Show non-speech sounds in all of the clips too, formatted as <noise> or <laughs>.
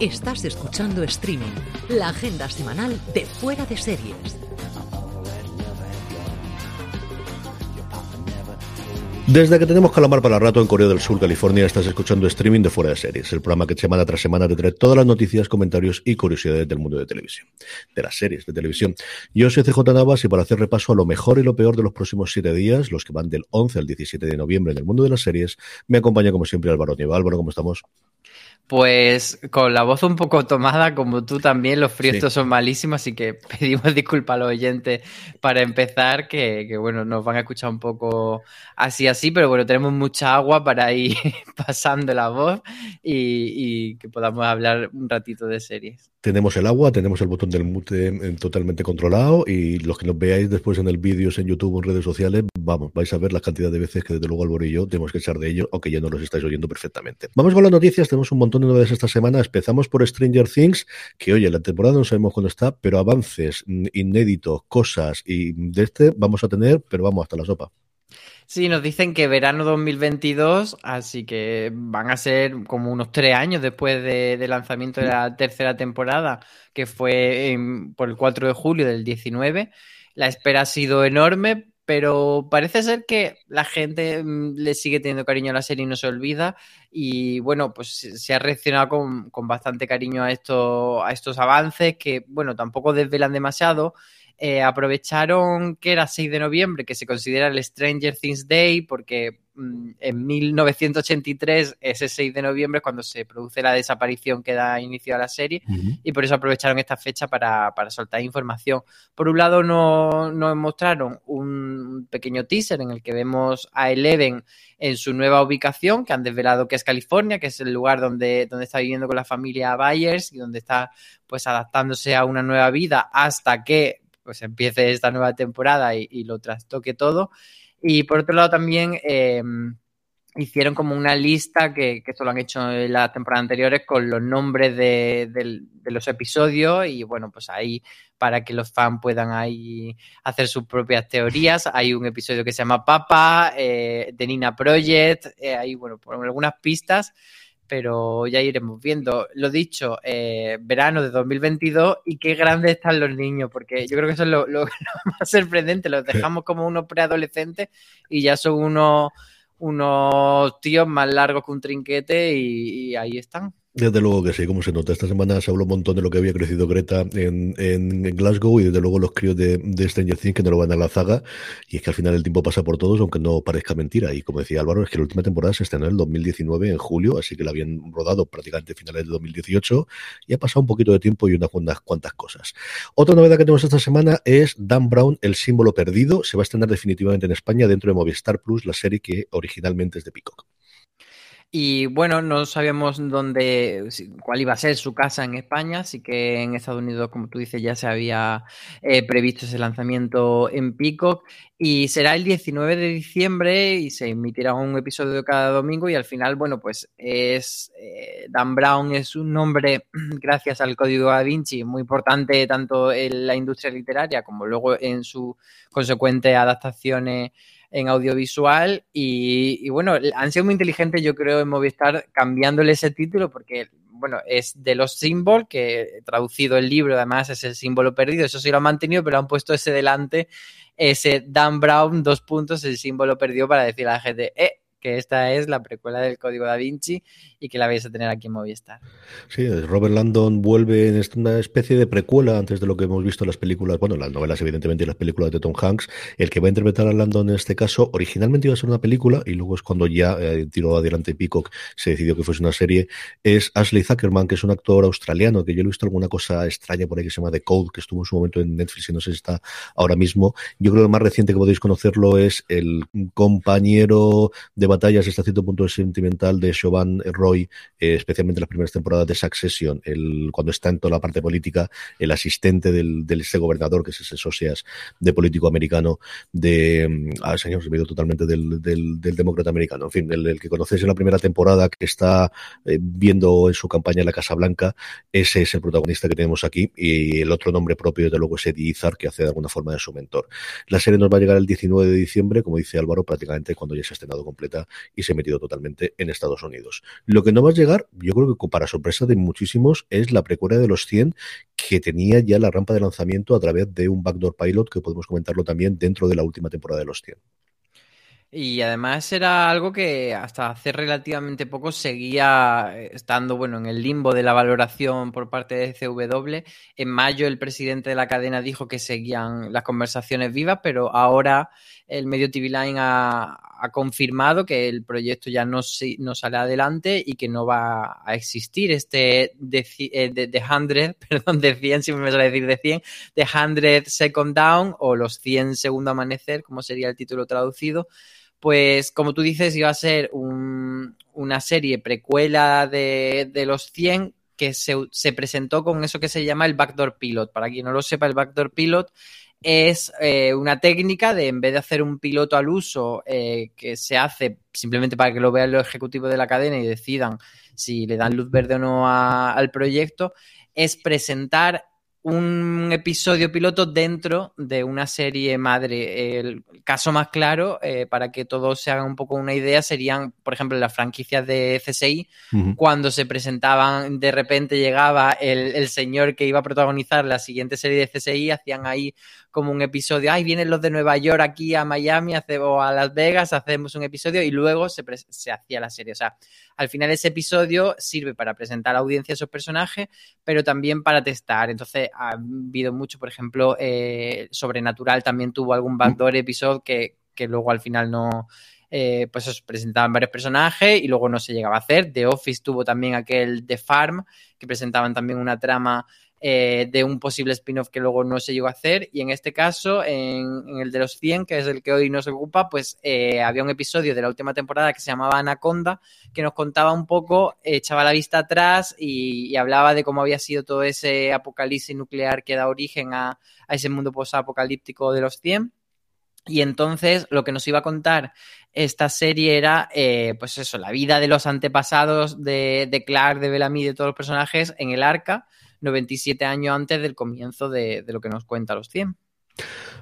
Estás escuchando Streaming, la agenda semanal de Fuera de Series. Desde que tenemos calamar para rato en Corea del Sur, California, estás escuchando streaming de Fuera de Series, el programa que semana tras semana te trae todas las noticias, comentarios y curiosidades del mundo de televisión, de las series de televisión. Yo soy CJ Navas y para hacer repaso a lo mejor y lo peor de los próximos siete días, los que van del 11 al 17 de noviembre en el mundo de las series, me acompaña como siempre Álvaro Nieva. Álvaro, ¿cómo estamos? Pues con la voz un poco tomada, como tú también, los fríos Sí. son malísimos, así que <laughs> pedimos disculpas a los oyentes para empezar, que, que, bueno, nos van a escuchar un poco así así, pero bueno, tenemos mucha agua para ir <laughs> pasando la voz y, y que podamos hablar un ratito de series. Tenemos el agua, tenemos el botón del mute eh, totalmente controlado y los que nos veáis después en el vídeo en YouTube o en redes sociales, vamos, vais a ver la cantidad de veces que desde luego Álvaro y yo tenemos que echar de ello, aunque ya no los estáis oyendo perfectamente. Vamos con las noticias, tenemos un montón de novedades esta semana. Empezamos por Stranger Things, que oye, la temporada no sabemos cuándo está, pero avances mm, inéditos, cosas y de este vamos a tener, pero vamos hasta la sopa. Sí, nos dicen que verano 2022, así que van a ser como unos tres años después de, de lanzamiento de la tercera temporada, que fue en- por el 4 de julio del 19. La espera ha sido enorme, pero parece ser que la gente mm, le sigue teniendo cariño a la serie y no se olvida. Y bueno, pues se ha reaccionado con, con bastante cariño a, esto, a estos avances que, bueno, tampoco desvelan demasiado. Eh, aprovecharon que era 6 de noviembre, que se considera el Stranger Things Day, porque mm, en 1983, ese 6 de noviembre, es cuando se produce la desaparición que da inicio a la serie, y por eso aprovecharon esta fecha para, para soltar información. Por un lado, nos, nos mostraron un pequeño teaser en el que vemos a Eleven en su nueva ubicación, que han desvelado que es California, que es el lugar donde, donde está viviendo con la familia Byers y donde está pues adaptándose a una nueva vida hasta que pues empiece esta nueva temporada y, lo trastoque todo. Y por otro lado también eh, hicieron como una lista que, que esto lo han hecho en las temporadas anteriores con los nombres de, los episodios y bueno, pues ahí para que los fans puedan ahí hacer sus propias teorías. Hay un episodio que se llama Papa, eh, de Nina Project, eh, ahí bueno, por algunas pistas, pero ya iremos viendo. Lo dicho, eh, verano de 2022 y qué grandes están los niños, porque yo creo que eso es lo, lo- lo <laughs> más sorprendente. Los dejamos como unos preadolescentes y ya son unos, unos tíos más largos que un trinquete y, y ahí están. Desde luego que sí, como se nota. Esta semana se habló un montón de lo que había crecido Greta en, Glasgow y desde luego los críos de, de Stranger Things que no lo van a la zaga. Y es que al final el tiempo pasa por todos, aunque no parezca mentira. Y como decía Álvaro, es que la última temporada se estrenó en el 2019, en julio, así que la habían rodado prácticamente finales de 2018 y ha pasado un poquito de tiempo y unas cuantas, cuantas cosas. Otra novedad que tenemos esta semana es Dan Brown, el símbolo perdido. Se va a estrenar definitivamente en España dentro de Movistar Plus, la serie que originalmente es de Peacock. Y bueno, no sabíamos dónde, cuál iba a ser su casa en España, así que en Estados Unidos, como tú dices, ya se había eh, previsto ese lanzamiento en Peacock. Y será el 19 de diciembre y se emitirá un episodio cada domingo y al final, bueno, pues es eh, Dan Brown es un nombre, <clears throat> gracias al Código Da Vinci, muy importante tanto en la industria literaria como luego en sus consecuentes adaptaciones en audiovisual y, bueno, han sido muy inteligentes yo creo en Movistar cambiándole ese título porque bueno, es de los símbolos que traducido el libro además es el símbolo perdido, eso sí lo han mantenido pero han puesto ese delante, ese Dan Brown dos puntos, el símbolo perdido para decir a la gente, eh, que esta es la precuela del Código da Vinci y que la vais a tener aquí en Movistar. Sí, Robert Landon vuelve en una especie de precuela antes de lo que hemos visto en las películas, bueno, las novelas evidentemente y las películas de Tom Hanks. El que va a interpretar a Landon en este caso, originalmente iba a ser una película y luego es cuando ya eh, tiró adelante Peacock, se decidió que fuese una serie, es Ashley Zuckerman, que es un actor australiano, que yo he visto alguna cosa extraña por ahí que se llama The Code, que estuvo en su momento en Netflix y no sé si está ahora mismo. Yo creo que el más reciente que podéis conocerlo es el compañero de batallas hasta cierto punto sentimental de Chauvin Roy, eh, especialmente en las primeras temporadas de Succession, el, cuando está en toda la parte política, el asistente del, del gobernador, que es ese socias de político americano, de, mm, ah, señor, se me totalmente del, del, del demócrata americano, en fin, el, que conocéis en la primera temporada, que está eh, viendo en su campaña en la Casa Blanca, ese es el protagonista que tenemos aquí, y el otro nombre propio, desde luego, es Eddie Izzard, que hace de alguna forma de su mentor. La serie nos va a llegar el 19 de diciembre, como dice Álvaro, prácticamente cuando ya se ha estrenado completa y se ha metido totalmente en Estados Unidos. Lo que no va a llegar, yo creo que para sorpresa de muchísimos, es la precuela de los 100 que tenía ya la rampa de lanzamiento a través de un backdoor pilot que podemos comentarlo también dentro de la última temporada de los 100. Y además era algo que hasta hace relativamente poco seguía estando bueno en el limbo de la valoración por parte de CW. En mayo el presidente de la cadena dijo que seguían las conversaciones vivas, pero ahora el medio TV Line ha, confirmado que el proyecto ya no, no, sale adelante y que no va a existir este de, de, de 100, <laughs> perdón, de 100, siempre me suele decir de 100, de 100 Second Down o los 100 Segundo Amanecer, como sería el título traducido pues como tú dices, iba a ser un, una serie precuela de, los 100 que se, se, presentó con eso que se llama el backdoor pilot. Para quien no lo sepa, el backdoor pilot es eh, una técnica de, en vez de hacer un piloto al uso, eh, que se hace simplemente para que lo vean los ejecutivos de la cadena y decidan si le dan luz verde o no al proyecto, es presentar un episodio piloto dentro de una serie madre. El caso más claro, eh, para que todos se hagan un poco una idea, serían, por ejemplo, las franquicias de CSI, uh -huh. cuando se presentaban, de repente llegaba el, el, señor que iba a protagonizar la siguiente serie de CSI, hacían ahí como un episodio, ay, vienen los de Nueva York aquí a Miami o a Las Vegas, hacemos un episodio y luego se, se hacía la serie. O sea, al final ese episodio sirve para presentar a la audiencia a esos personajes, pero también para testar. Entonces, ha habido mucho, por ejemplo, eh, Sobrenatural también tuvo algún backdoor episodio que, que luego al final no, eh, pues os presentaban varios personajes y luego no se llegaba a hacer. The Office tuvo también aquel The Farm, que presentaban también una trama eh, de un posible spin-off que luego no se llegó a hacer. Y en este caso, en, en el de los 100, que es el que hoy nos ocupa, pues eh, había un episodio de la última temporada que se llamaba Anaconda, que nos contaba un poco, eh, echaba la vista atrás y, y, hablaba de cómo había sido todo ese apocalipsis nuclear que da origen a, a ese mundo post-apocalíptico de los 100. Y entonces lo que nos iba a contar esta serie era, eh, pues eso, la vida de los antepasados de, de Clark, de Bellamy, de todos los personajes en el arca, 97 años antes del comienzo de, de lo que nos cuenta los 100.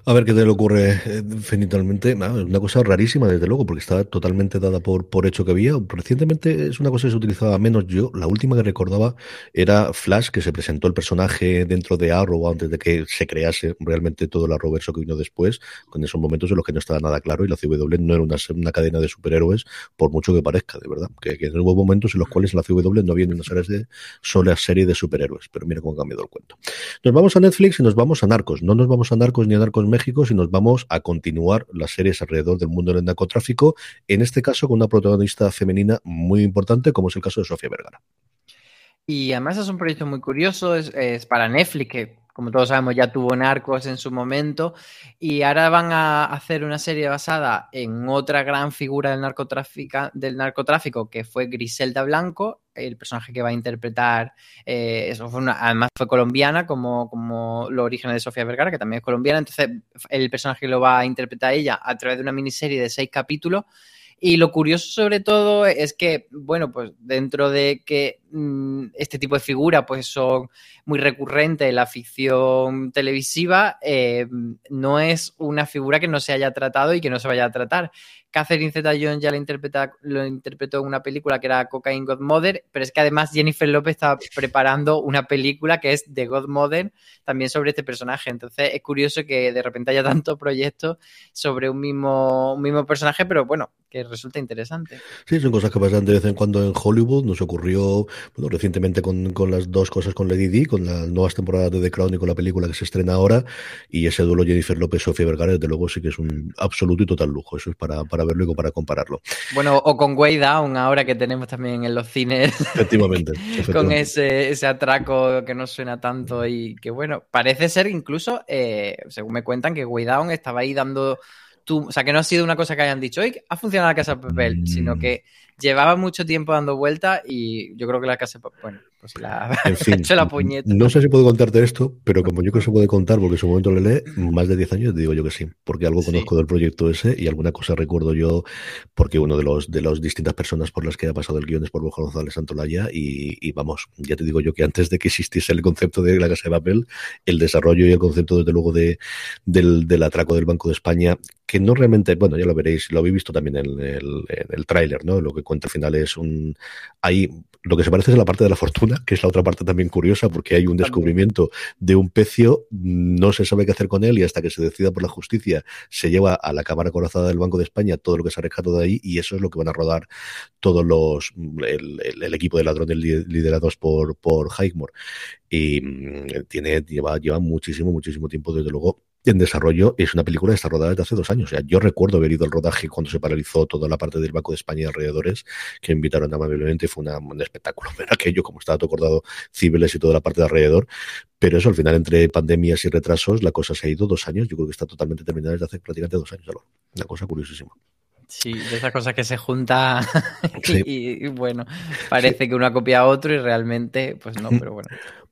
A ver qué te le ocurre finalmente. No, es una cosa rarísima, desde luego, porque está totalmente dada por, por hecho que había. Recientemente es una cosa que se utilizaba menos yo. La última que recordaba era Flash, que se presentó el personaje dentro de Arrow antes de que se crease realmente todo el Arrowverso que vino después, con esos momentos en los que no estaba nada claro y la CW no era una, una cadena de superhéroes, por mucho que parezca, de verdad. Que, que hubo momentos en los cuales la CW no había ni una serie de, sola serie de superhéroes. Pero mira cómo ha cambiado el cuento. Nos vamos a Netflix y nos vamos a Narcos. No nos vamos a Narcos ni a Narcos México, si nos vamos a continuar las series alrededor del mundo del narcotráfico, en este caso con una protagonista femenina muy importante, como es el caso de Sofía Vergara. Y además es un proyecto muy curioso, es, es para Netflix, que como todos sabemos ya tuvo Narcos en su momento, y ahora van a hacer una serie basada en otra gran figura del, narcotráfico, del narcotráfico, que fue Griselda Blanco, el personaje que va a interpretar, eh, una, además fue colombiana, como, como los orígenes de Sofía Vergara, que también es colombiana, entonces el personaje lo va a interpretar ella a través de una miniserie de seis capítulos. Y lo curioso sobre todo es que, bueno, pues dentro de que mmm, este tipo de figuras pues son muy recurrentes en la ficción televisiva, eh, no es una figura que no se haya tratado y que no se vaya a tratar. Catherine Zeta-Jones ya lo, interpreta, lo interpretó en una película que era Cocaine Godmother, pero es que además Jennifer López está preparando una película que es The Godmother, también sobre este personaje. Entonces es curioso que de repente haya tantos proyectos sobre un mismo, un mismo personaje, pero bueno, que resulta interesante. Sí, son cosas que pasan de vez en cuando en Hollywood. Nos ocurrió bueno, recientemente con, con las dos cosas con Lady Di, con las nuevas temporadas de The Crown y con la película que se estrena ahora. Y ese duelo Jennifer López-Sofía Vergara, desde luego, sí que es un absoluto y total lujo. Eso es para, para verlo y para compararlo. Bueno, o con Way Down, ahora que tenemos también en los cines. Efectivamente. <laughs> con ese, ese atraco que no suena tanto y que, bueno, parece ser incluso, eh, según me cuentan, que Way Down estaba ahí dando. Tu, o sea, que no ha sido una cosa que hayan dicho, hoy ha funcionado la casa de papel, Mm. sino que llevaba mucho tiempo dando vueltas y yo creo que la casa de papel, bueno, pues la En <laughs> fin, la puñeta. no sé si puedo contarte esto, pero como yo creo que se puede contar, porque en su momento le lee, más de 10 años, digo yo que sí, porque algo Sí. conozco del proyecto ese y alguna cosa recuerdo yo, porque uno de los de las distintas personas por las que ha pasado el guion es por Borja González Santolaya y, y vamos, ya te digo yo que antes de que existiese el concepto de la casa de papel, el desarrollo y el concepto desde luego de, del, del atraco del Banco de España, que no realmente, bueno, ya lo veréis, lo habéis visto también en el, en el tráiler, ¿no? Lo que cuenta al final es un... Hay lo que se parece es la parte de la fortuna, que es la otra parte también curiosa, porque hay un descubrimiento de un pecio, no se sabe qué hacer con él y hasta que se decida por la justicia se lleva a la Cámara Corazada del Banco de España todo lo que se ha rescatado de ahí y eso es lo que van a rodar todos los el, el- el equipo de ladrones li- liderados por, por Highmore. Y mm, tiene, lleva, lleva muchísimo, muchísimo tiempo, desde luego, en desarrollo. Es una película que está rodada desde hace dos años. O sea, yo recuerdo haber ido al rodaje cuando se paralizó toda la parte del Banco de España y alrededores, que invitaron amablemente y fue una- un espectáculo. <laughs> Ver aquello, como estaba todo acordado, Cibeles y toda la parte de alrededor. Pero eso, al final, entre pandemias y retrasos, la cosa se ha ido dos años. Yo creo que está totalmente terminada desde hace prácticamente dos años. Álvaro. Una cosa curiosísima. Sí, de esas cosas que se <laughs> Sí. y, y, bueno, parece que uno ha copiado a otro y realmente, pues no, <laughs> pero bueno.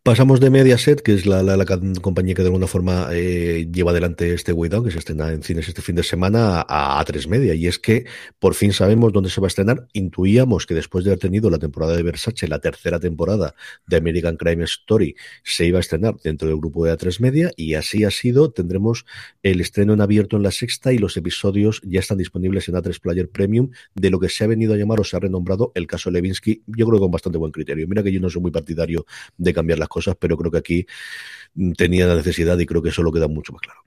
Pasamos de Mediaset, que es la, compañía que de alguna forma eh, lleva adelante este Way que se estrena en cines este fin de semana, a A3 Media. Y es que por fin sabemos dónde se va a estrenar. Intuíamos que después de haber tenido la temporada de Versace, la tercera temporada de American Crime Story, se iba a estrenar dentro del grupo de A3 Media. Y así ha sido. Tendremos el estreno en abierto en la sexta y los episodios ya están disponibles en A3 Player Premium de lo que se ha venido a llamar o se ha renombrado el caso Levinsky. Yo creo que con bastante buen criterio. Mira que yo no soy muy partidario de cambiar las pero creo que aquí mm, tenía la necesidad y creo que eso lo queda mucho más claro.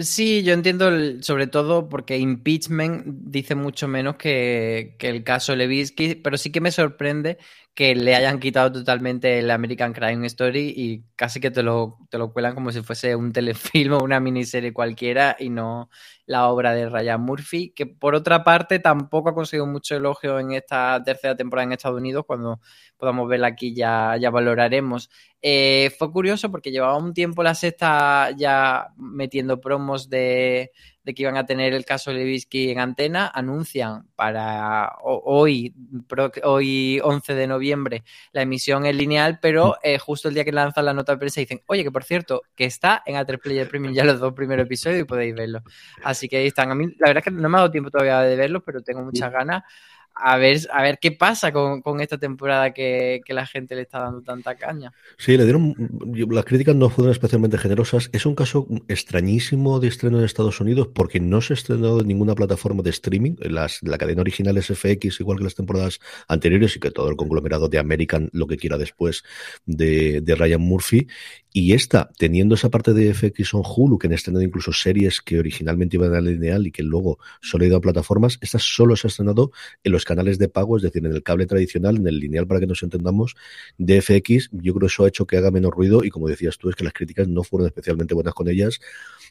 Sí, yo entiendo el- sobre todo porque impeachment dice mucho menos que, que el caso Levinsky, pero sí que me sorprende que le hayan quitado totalmente el American Crime Story y casi que te lo, te lo cuelan como si fuese un <laughs> telefilm o una miniserie cualquiera y no la obra de Ryan Murphy, que por otra parte tampoco ha conseguido mucho elogio en esta tercera temporada en Estados Unidos, cuando podamos verla aquí ya, ya valoraremos. Eh, fue curioso porque llevaba un tiempo la sexta ya metiendo promos de, de que iban a tener el caso Levinsky en antena. Anuncian para ho- hoy, hoy 11 de noviembre, la emisión en lineal, pero eh, justo el día que lanzan la nota de prensa dicen, oye, que por cierto, que está en A3 Player Premium ya los dos primeros episodios y podéis verlo. Así que ahí están. A mí, la verdad es que no me ha dado tiempo todavía de verlos, pero tengo muchas ganas. A ver, a ver qué pasa con, con esta temporada que, que la gente le está dando tanta caña. Sí, le dieron. Las críticas no fueron especialmente generosas. Es un caso extrañísimo de estreno en Estados Unidos porque no se estrenó en ninguna plataforma de streaming. Las, la cadena original es FX, igual que las temporadas anteriores, y que todo el conglomerado de American, lo que quiera después de, de Ryan Murphy. Y esta, teniendo esa parte de FX on Hulu, que han estrenado incluso series que originalmente iban a lineal y que luego solo han ido a plataformas, esta solo se ha estrenado en los canales de pago, es decir, en el cable tradicional, en el lineal, para que nos entendamos, de FX. Yo creo que eso ha hecho que haga menos ruido y, como decías tú, es que las críticas no fueron especialmente buenas con ellas.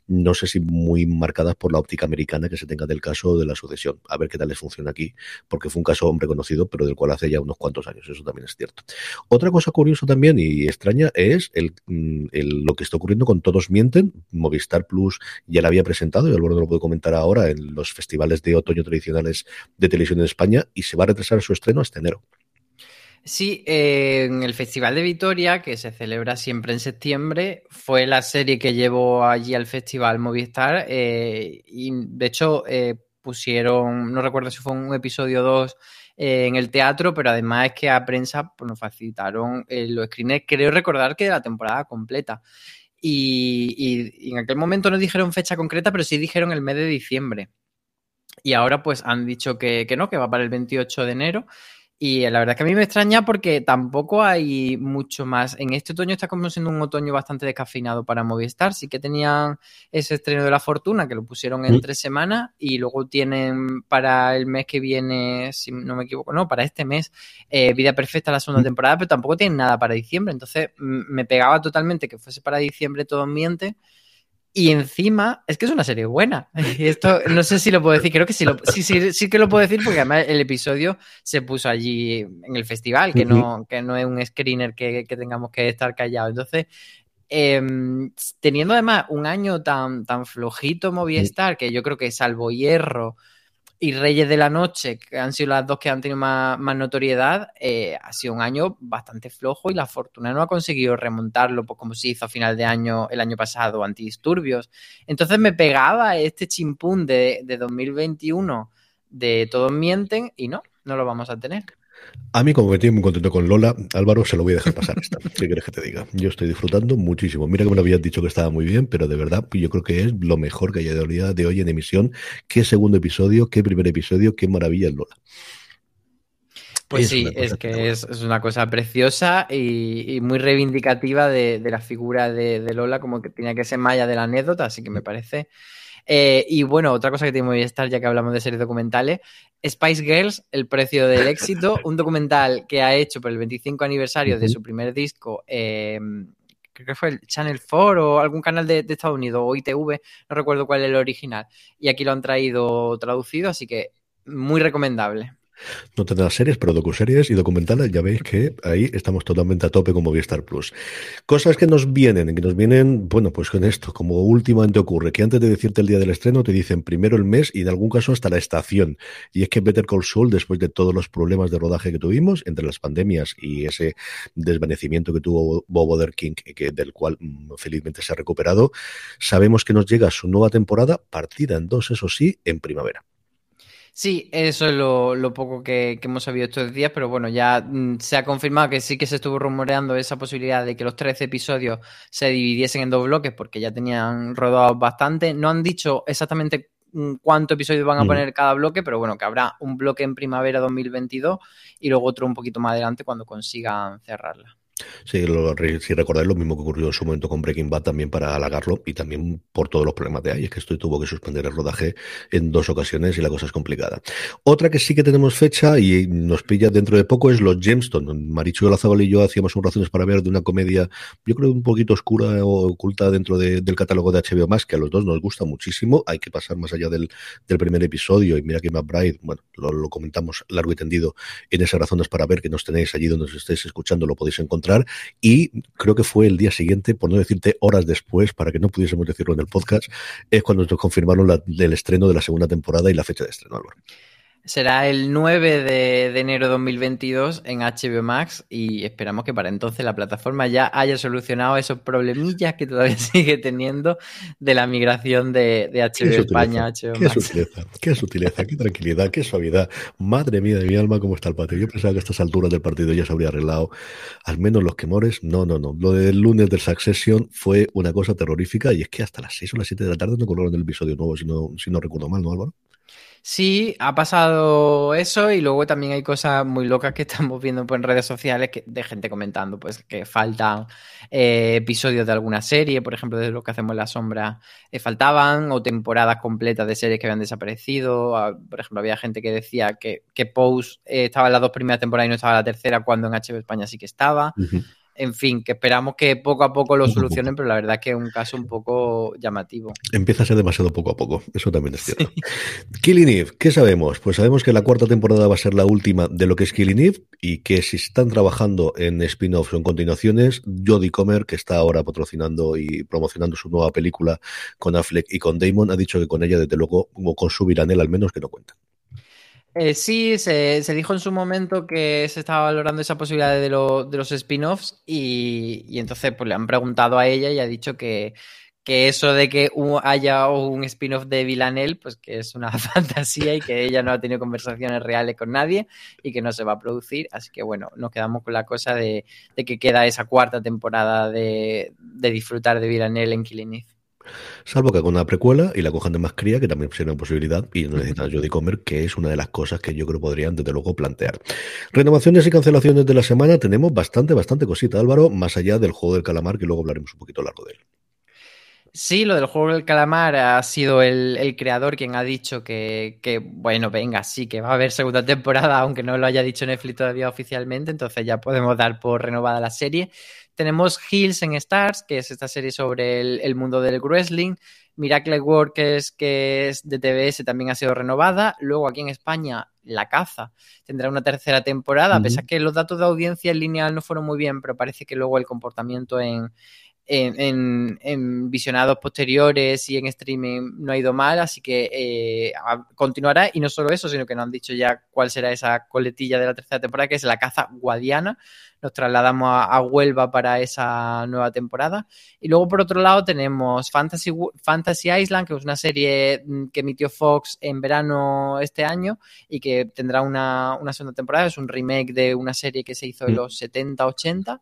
No sé si muy marcadas por la óptica americana que se tenga del caso de la sucesión. A ver qué tal les funciona aquí, porque fue un caso hombre conocido, pero del cual hace ya unos cuantos años. Eso también es cierto. Otra cosa curiosa también y extraña es el, el, lo que está ocurriendo con Todos Mienten. Movistar Plus ya la había presentado y Álvaro no lo puede comentar ahora en los festivales de otoño tradicionales de televisión en España y se va a retrasar su estreno hasta enero. Sí, en el Festival de Vitoria, que se celebra siempre en septiembre, fue la serie que llevó allí al Festival Movistar eh, y de hecho eh, pusieron, no recuerdo si fue un episodio 2 eh, en el teatro, pero además es que a prensa pues, nos facilitaron los screeners, creo recordar que de la temporada completa. Y, y en aquel momento no dijeron fecha concreta, pero sí dijeron el mes de diciembre. Y ahora pues han dicho que, que no, que va para el 28 de enero. Y la verdad es que a mí me extraña porque tampoco hay mucho más. En este otoño está como siendo un otoño bastante descafeinado para Movistar. Sí que tenían ese estreno de La Fortuna, que lo pusieron en Mm. tres semanas, y luego tienen para el mes que viene, si no me equivoco, no, para este mes, eh, Vida Perfecta la segunda Mm. temporada, pero tampoco tienen nada para diciembre. Entonces me pegaba totalmente que fuese para diciembre todo miente. Y encima, es que es una serie buena. <laughs> Y esto no sé si lo puedo decir, creo que sí, lo, sí, sí, sí que lo puedo decir porque además el episodio se puso allí en el festival, que, no, que no es un screener que, que tengamos que estar callados. Entonces, eh, teniendo además un año tan, tan flojito Movistar, que yo creo que salvo Hierro y Reyes de la Noche, que han sido las dos que han tenido más, notoriedad, eh, ha sido un año bastante flojo y la fortuna no ha conseguido remontarlo pues, como se hizo a final de año el año pasado, antidisturbios. Entonces me pegaba este chimpún de, de 2021 de Todos Mienten y no, no lo vamos a tener. A mí, como me tiene muy contento con Lola, Álvaro, se lo voy a dejar pasar esta. ¿Qué quieres que te diga? Yo estoy disfrutando muchísimo. Mira que me lo habían dicho que estaba muy bien, pero de verdad yo creo que es lo mejor que hay de hoy en emisión. Qué segundo episodio, qué primer episodio, qué maravilla es Lola. Pues Es sí, es que es, es una cosa preciosa y, y muy reivindicativa de, de la figura de, de Lola, como que tenía que ser malla de la anécdota, así que me parece. Eh, y bueno, otra cosa que tiene Movistar, ya que hablamos de series documentales, Spice Girls, El precio del <laughs> éxito, un documental que ha hecho por el 25 aniversario de su primer disco, eh, creo que fue el Channel 4 o algún canal de, de Estados Unidos o ITV, no recuerdo cuál es el original. Y aquí lo han traído traducido, así que muy recomendable. No tendrá series, pero docuseries y documentales, ya veis que ahí estamos totalmente a tope con Movistar Plus. Cosas que nos vienen, que nos vienen, bueno, pues con esto, como últimamente ocurre, que antes de decirte el día del estreno te dicen primero el mes y en algún caso hasta la estación. Y es que Better Call Saul, después de todos los problemas de rodaje que tuvimos, entre las pandemias y ese desvanecimiento que tuvo Bob Odenkirk, que, del cual mm, felizmente se ha recuperado, sabemos que nos llega su nueva temporada, partida en dos, eso sí, en primavera. Sí, eso es lo, lo poco que, que hemos sabido estos días, pero bueno, ya mm, se ha confirmado que sí que se estuvo rumoreando esa posibilidad de que los 13 episodios se dividiesen en dos bloques porque ya tenían rodados bastante. No han dicho exactamente mm, cuántos episodios van a Mm. poner cada bloque, pero bueno, que habrá un bloque en primavera 2022 y luego otro un poquito más adelante cuando consigan cerrarla. Si recordáis lo mismo que ocurrió en su momento con Breaking Bad también para halagarlo y también por todos los problemas de ahí, es que esto tuvo que suspender el rodaje en dos ocasiones y la cosa es complicada. Otra que sí que tenemos fecha y nos pilla dentro de poco es los Gemstone. Marichu Olazábal y yo hacíamos un razones para ver de una comedia, yo creo un poquito oscura o oculta dentro de, del catálogo de HBO Max, que a los dos nos gusta muchísimo. Hay que pasar más allá del, del primer episodio y mira que McBride, bueno, lo, lo comentamos largo y tendido en esas razones para ver que nos tenéis allí donde os estéis escuchando, lo podéis encontrar y creo que fue el día siguiente, por no decirte horas después, para que no pudiésemos decirlo en el podcast, es cuando nos confirmaron la, el estreno de la segunda temporada y la fecha de estreno, Álvaro. Será el 9 de, de enero de 2022 en HBO Max y esperamos que para entonces la plataforma ya haya solucionado esos problemillas que todavía <laughs> sigue teniendo de la migración de, de HBO España a HBO qué Max. sutileza, qué sutileza, qué tranquilidad, qué suavidad. Madre mía de mi alma, cómo está el patio. Yo pensaba que a estas alturas del partido ya se habría arreglado al menos los quemores. No, no, no. Lo del lunes del Succession fue una cosa terrorífica y es que hasta las 6 o las 7 de la tarde no colocaron el episodio nuevo, si no, si no recuerdo mal, ¿no, Álvaro? Sí, ha pasado eso y luego también hay cosas muy locas que <laughs> estamos viendo pues, en redes sociales que, de gente comentando pues que faltan eh, episodios de alguna serie, por ejemplo, de lo que hacemos en la sombra, eh, faltaban o temporadas completas de series que habían desaparecido. Ah, Por ejemplo, había gente que decía que, que Pose eh, estaba en las dos primeras temporadas y no estaba en la tercera, cuando en HBO España sí que estaba. En fin, que esperamos que poco a poco lo solucionen, pero la verdad es que es un caso un poco llamativo. Empieza a ser demasiado poco a poco, eso también es cierto. Killing Eve, ¿qué sabemos? Pues sabemos que la cuarta temporada va a ser la última de lo que es Killing Eve y que si están trabajando en spin-offs o en continuaciones, Jodie Comer, que está ahora patrocinando y promocionando su nueva película con Affleck y con Damon, ha dicho que con ella, desde luego, o con su Viranel al menos, que no cuenta. Eh, sí, se, se dijo en su momento que se estaba valorando esa posibilidad de, lo- de los spin-offs y, entonces pues le han preguntado a ella y ha dicho que, eso de que haya un spin-off de Villanelle, pues que es una <laughs> fantasía y que ella no ha tenido conversaciones reales con nadie y que no se va a producir. Así que bueno, nos quedamos con la cosa de, de que queda esa cuarta temporada de, de disfrutar de Villanelle en Killing Eve. Salvo que hagan una precuela y la cojan de más cría, que también sería una posibilidad, y no necesitan Jodie Comer, que es una de las cosas que yo creo podrían desde luego plantear. Renovaciones y cancelaciones de la semana tenemos bastante, bastante cosita, Álvaro, más allá del juego del calamar, que luego hablaremos un poquito largo de él. Sí, lo del juego del calamar ha sido el, el creador quien ha dicho que, que, bueno, venga, sí, que va a haber segunda temporada, aunque no lo haya dicho Netflix todavía oficialmente, entonces ya podemos dar por renovada la serie. Tenemos Hills en Stars, que es esta serie sobre el, el mundo del wrestling. Miracle Workers, que es de TBS, también ha sido renovada. Luego aquí en España, La Caza tendrá una tercera temporada, a pesar que los datos de audiencia en lineal no fueron muy bien, pero parece que luego el comportamiento en, en, en, en, visionados posteriores y en streaming no ha ido mal, así que eh, continuará. Y no solo eso, sino que nos han dicho ya cuál será esa coletilla de la tercera temporada, que es la caza guadiana. Nos trasladamos a, a Huelva para esa nueva temporada. Y luego, por otro lado, tenemos Fantasy, Fantasy Island, que es una serie que emitió Fox en verano este año y que tendrá una, una segunda temporada. Es un remake de una serie que se hizo en los 70-80.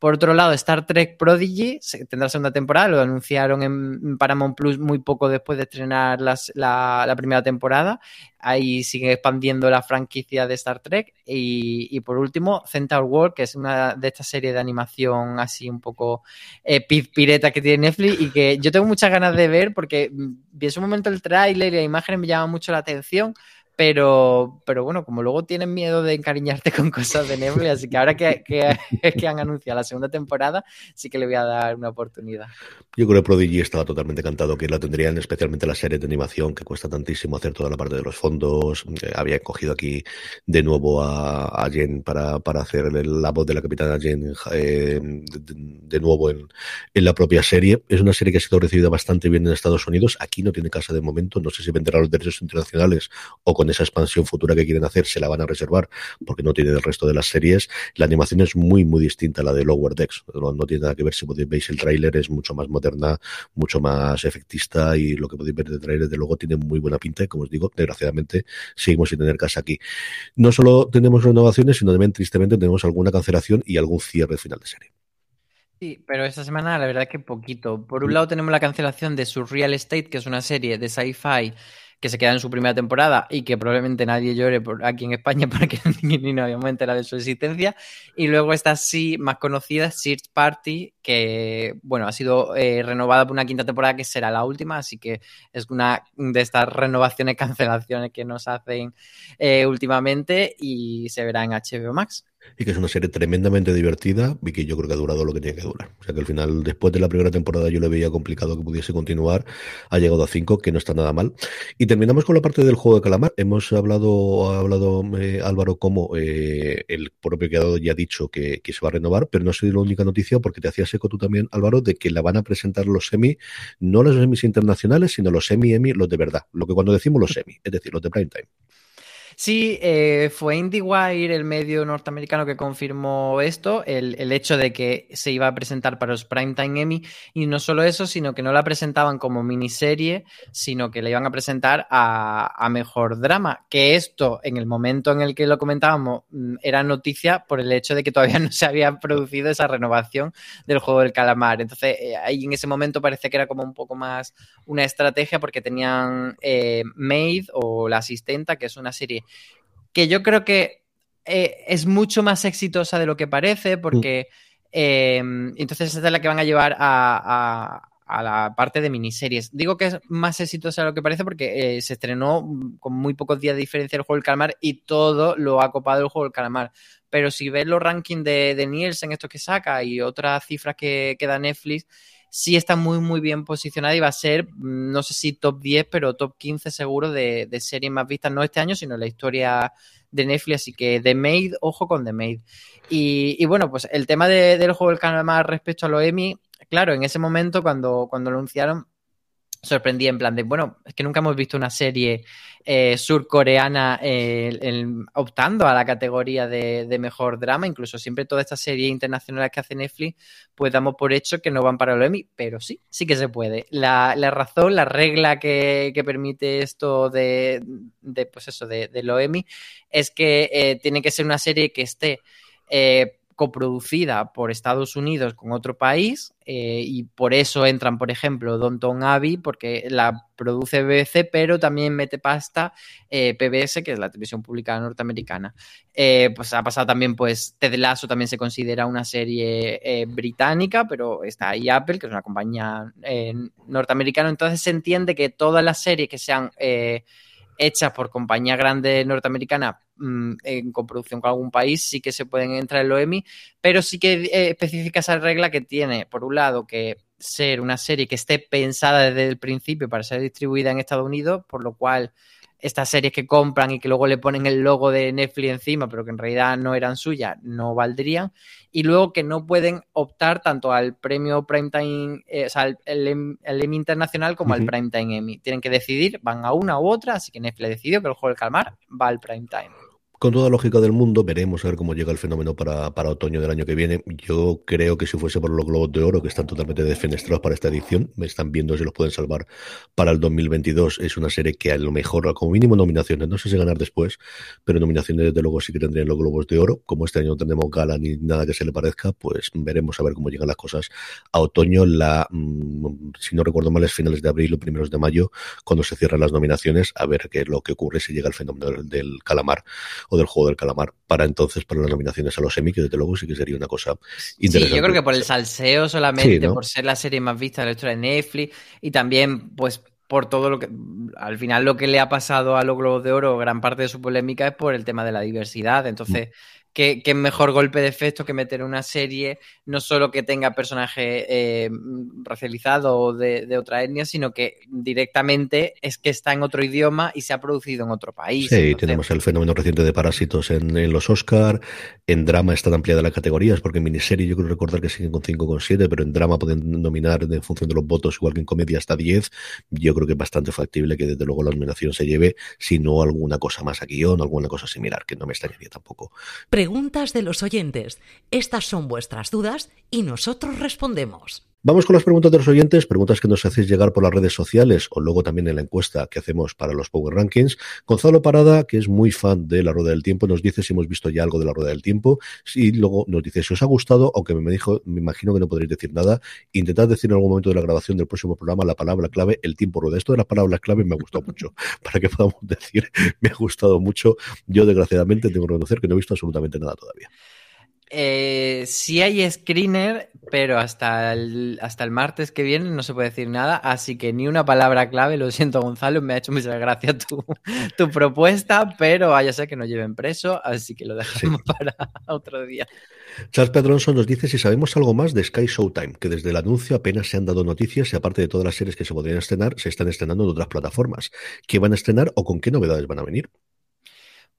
Por otro lado, Star Trek Prodigy tendrá segunda temporada, lo anunciaron en Paramount Plus muy poco después de estrenar la, primera temporada. Ahí sigue expandiendo la franquicia de Star Trek. Y, y, por último, Centaur World, que es una de estas series de animación así un poco eh, pireta que tiene Netflix y que yo tengo muchas ganas de ver porque vi en su momento el tráiler y la imagen me llama mucho la atención pero, pero bueno, como luego tienen miedo de encariñarte <laughs> con cosas de Netflix, así que ahora <laughs> que, han anunciado la segunda temporada, sí que le voy a dar una oportunidad. Yo creo que Prodigy estaba totalmente encantado que la tendrían, especialmente la serie de animación, que cuesta tantísimo hacer toda la parte de los fondos. Eh, había cogido aquí de nuevo a, a Jen para, hacer la voz de la capitana Jen eh, de, de, nuevo en, en la propia serie. Es una serie que ha sido recibida bastante bien en Estados Unidos. Aquí no tiene casa de momento, no sé si venderá los derechos internacionales o con esa expansión futura que quieren hacer se la van a reservar porque no tiene el resto de las series. La animación es muy, muy distinta a la de Lower Decks. No, no tiene nada que ver si veis el tráiler, es mucho más moderna, mucho más efectista y lo que podéis ver de tráiler, desde luego, tiene muy buena pinta y, como os digo, desgraciadamente seguimos sin tener casa aquí. No solo tenemos renovaciones, sino también, tristemente, tenemos alguna cancelación y algún cierre final de serie. Sí, pero esta semana la verdad que poquito. Por un lado tenemos la cancelación de Surreal Estate, que es una serie de sci-fi que se queda en su primera temporada y que probablemente nadie llore por aquí en España <laughs> porque ni nos habíamos enterado de su existencia. Y luego esta sí más conocida, Search Party, que bueno, ha sido eh, renovada por una quinta temporada que será la última, así que es una de estas renovaciones, <laughs> cancelaciones que nos hacen eh, últimamente y se verá en HBO Max y que es una serie tremendamente divertida y que yo creo que ha durado lo que tiene que durar. O sea que al final, después de la primera temporada, yo le veía complicado que pudiese continuar. Ha llegado a cinco, que no está nada mal. Y terminamos con la parte del juego de calamar. Hemos hablado, ha hablado eh, Álvaro, como eh, el propio creador ya ha dicho que, que, se va a renovar, pero no ha sido la única noticia porque te hacías eco tú también, Álvaro, de que la van a presentar los semi, no los semis internacionales, sino los semi-Emmy, los de verdad. Lo que cuando decimos los semi, es decir, los de prime time. Sí, eh, fue IndieWire, el medio norteamericano, que confirmó esto, el, el, hecho de que se iba a presentar para los Primetime Emmy, y no solo eso, sino que no la presentaban como miniserie, sino que la iban a presentar a, a Mejor Drama, que esto, en el momento en el que lo comentábamos, mm, era noticia por el hecho de que todavía <laughs> no se había producido esa renovación del juego del calamar. Entonces, eh, ahí en ese momento parece que era como un poco más una estrategia porque tenían eh, Maid o La Asistenta, que es una serie que yo creo que eh, es mucho más exitosa de lo que parece, porque eh, entonces esta es la que van a llevar a, a, a, la parte de miniseries. Digo que es más exitosa de lo que parece porque eh, se estrenó con muy pocos días de diferencia el juego del calamar y todo lo ha copado el juego del calamar. Pero si ves los rankings de, de Nielsen, estos que saca, y otras cifras que, que da Netflix, sí está muy, muy bien posicionada y va a ser, no sé si top 10, pero top 15 seguro de, de series más vistas, no este año, sino en la historia de Netflix. Así que The Maid, ojo con The Maid. Y, y bueno, pues el tema de, del juego del calamar respecto a los Emmy, claro, en ese momento cuando, cuando lo anunciaron, sorprendí en plan de, bueno, es que nunca hemos visto una serie eh, surcoreana eh, optando a la categoría de, de, mejor drama, incluso siempre todas estas series internacionales que hace Netflix, pues damos por hecho que no van para el Emmy, pero sí, sí que se puede. La, la razón, la regla que, que permite esto de, de, pues eso, de, de lo Emmy, es que eh, tiene que ser una serie que esté coproducida por Estados Unidos con otro país eh, y por eso entran, por ejemplo, Downton Abbey, porque la produce BBC, pero también mete pasta eh, PBS, que es la televisión pública norteamericana. Eh, pues ha pasado también, pues Ted Lasso también se considera una serie británica, pero está ahí Apple, que es una compañía norteamericana, entonces se entiende que todas las series que sean hechas por compañía grande norteamericana mm, en coproducción con algún país sí que se pueden entrar en los Emmy, pero sí que eh, especifica esa regla que tiene, por un lado, que ser una serie que esté pensada desde el principio para ser distribuida en Estados Unidos, por lo cual estas series que compran y que luego le ponen el logo de Netflix encima, pero que en realidad no eran suyas, no valdrían. Y luego que no pueden optar tanto al premio Primetime, eh, o sea, el, el, Em- el Emmy Internacional como al Ujú. Primetime Emmy. Tienen que decidir, van a una u otra, así que Netflix decidió que el juego del calmar va al Primetime. Con toda lógica del mundo, veremos a ver cómo llega el fenómeno para, para otoño del año que viene. Yo creo que si fuese por los Globos de Oro, que están totalmente defenestrados para esta edición, me están viendo si los pueden salvar para el 2022. Es una serie que a lo mejor, como mínimo nominaciones, no sé si ganar después, pero nominaciones desde luego sí que tendrían los Globos de Oro. Como este año no tenemos gala ni nada que se le parezca, pues veremos a ver cómo llegan las cosas a otoño. La, mm, si no recuerdo mal, es finales de abril o primeros de mayo, cuando se cierran las nominaciones, a ver qué lo que ocurre si llega el fenómeno del calamar o del juego del calamar para entonces para las nominaciones a los Emmy, que desde luego sí que sería una cosa Sí, interesante. yo creo que por el salseo solamente, Sí, ¿no? por ser la serie más vista de la historia de Netflix y también, pues, por todo lo que. Al final, lo que le ha pasado a los Globos de Oro, gran parte de su polémica es por el tema de la diversidad. Entonces, ¿qué, qué mejor golpe de efecto que meter una serie, no solo que tenga personajes eh, racializados o de, de otra etnia, sino que directamente es que está en otro idioma y se ha producido en otro país. Sí, Entonces, tenemos el fenómeno reciente de parásitos en, en los Oscar, en drama están ampliadas las categorías, porque en miniserie yo creo recordar que siguen con 5 con 7, pero en drama pueden nominar en función de los votos, igual que en comedia hasta 10. Yo creo que es bastante factible que desde luego la nominación se lleve, si no alguna cosa más a guion, alguna cosa similar, que no me extrañaría tampoco. Preguntas de los oyentes. Estas son vuestras dudas y nosotros respondemos. Vamos con las preguntas de los oyentes, preguntas que nos hacéis llegar por las redes sociales o luego también en la encuesta que hacemos para los Power Rankings. Gonzalo Parada, que es muy fan de la Rueda del Tiempo, nos dice si hemos visto ya algo de la Rueda del Tiempo y luego nos dice si os ha gustado, aunque me dijo, me imagino que no podréis decir nada, intentad decir en algún momento de la grabación del próximo programa la palabra clave, el tiempo rueda. Esto de las palabras clave me ha gustado mucho, <laughs> para que podamos <laughs> decir, me ha gustado mucho. Yo desgraciadamente tengo que reconocer que no he visto absolutamente nada todavía. Eh, sí hay screener, pero hasta el, hasta el martes que viene no se puede decir nada, así que ni una palabra clave, lo siento Gonzalo, me ha hecho muchas gracias tu, tu propuesta, pero vaya a ser que nos lleven preso, así que lo dejamos <laughs> para otro día. Charles Pedronson nos dice si sabemos algo más de Sky Showtime, que desde el anuncio apenas se han dado noticias y aparte de todas las series que se podrían estrenar, se están estrenando en otras plataformas. ¿Qué van a estrenar o con qué novedades van a venir?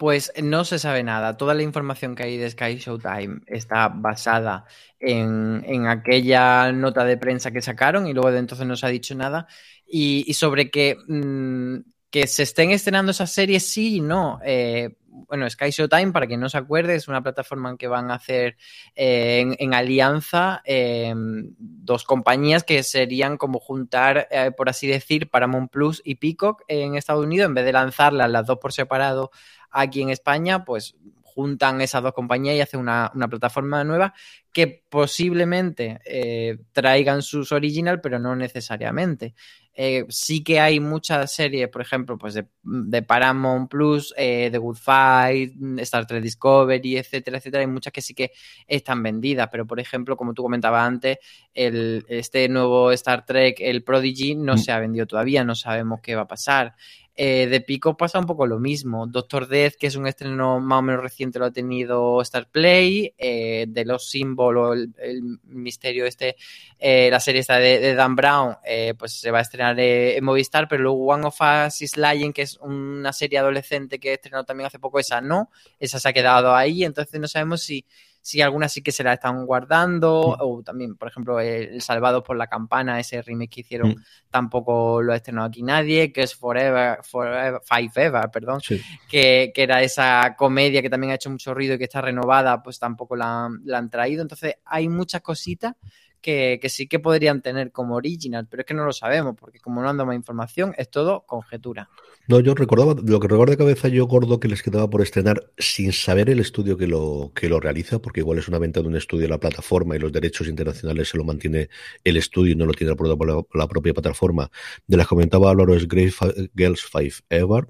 Pues no se sabe nada. Toda la información que hay de Sky Showtime está basada en, en aquella nota de prensa que sacaron y luego de entonces no se ha dicho nada. Y, sobre que, mmm, que se estén estrenando esas series, sí y no. Eh, bueno, Sky Showtime, para quien no se acuerde, es una plataforma que van a hacer eh, en, alianza eh, dos compañías que serían como juntar, eh, por así decir, Paramount Plus y Peacock en Estados Unidos, en vez de lanzarlas las dos por separado aquí en España, pues juntan esas dos compañías y hacen una, una plataforma nueva que posiblemente eh, traigan sus original, pero no necesariamente. Eh, sí que hay muchas series, por ejemplo, pues de, de Paramount Plus, eh, The Good Fight, Star Trek Discovery, etcétera, etcétera. Hay muchas que sí que están vendidas, pero por ejemplo, como tú comentabas antes, el, este nuevo Star Trek, el Prodigy, no mm. se ha vendido todavía, no sabemos qué va a pasar. Eh, de Pico pasa un poco lo mismo. Doctor Death, que es un estreno más o menos reciente, lo ha tenido Star Play. Eh, de los símbolos, el, misterio este, eh, la serie de, de Dan Brown, pues se va a estrenar en Movistar. Pero luego One of Us is Lying, que es una serie adolescente que estrenó también hace poco, esa no. Esa se ha quedado ahí. Entonces no sabemos si si algunas sí que se la están guardando, mm. o también, por ejemplo, El Salvado por la Campana, ese remake que hicieron, mm. tampoco lo ha estrenado aquí nadie, que es Forever, Forever Five Ever, perdón, sí. que, que, era esa comedia que también ha hecho mucho ruido y que está renovada, pues tampoco la, la han traído. Entonces, hay muchas cositas que, sí que podrían tener como original, pero es que no lo sabemos, porque como no anda más información, es todo conjetura. No, yo recordaba, lo que recuerdo de cabeza yo gordo que les quedaba por estrenar sin saber el estudio que lo, que lo realiza, porque igual es una venta de un estudio la plataforma y los derechos internacionales se lo mantiene el estudio y no lo tiene la, la, propia plataforma. De las comentaba Álvaro es Grey Girls Five Ever.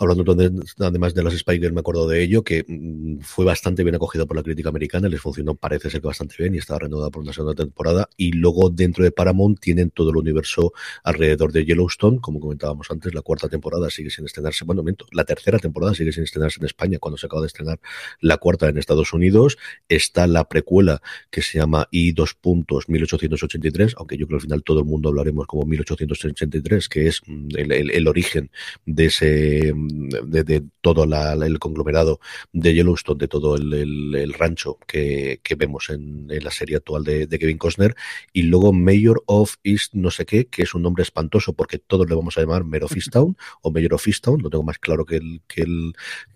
Hablando de- además de las Spy me acuerdo de ello, que mm, fue bastante bien acogida por la crítica americana, les funcionó, parece ser que bastante bien y estaba renovada por una segunda temporada. Y luego dentro de Paramount tienen todo el universo alrededor de Yellowstone, como comentábamos antes, la cuarta temporada sigue sin estrenarse, bueno, miento, la tercera temporada sigue sin estrenarse en España, cuando se acaba de estrenar la cuarta en Estados Unidos. Está la precuela que se llama I dos puntos 1883, aunque yo creo que al final todo el mundo hablaremos como 1883, que es mm, el- el origen de ese de, todo el conglomerado de Yellowstone, de todo el, rancho que, vemos en, la serie actual de, Kevin Costner, y luego Mayor of East no sé qué, que es un nombre espantoso porque todos le vamos a llamar Mayor of Easttown o Mayor of Easttown, lo tengo más claro que el, que el,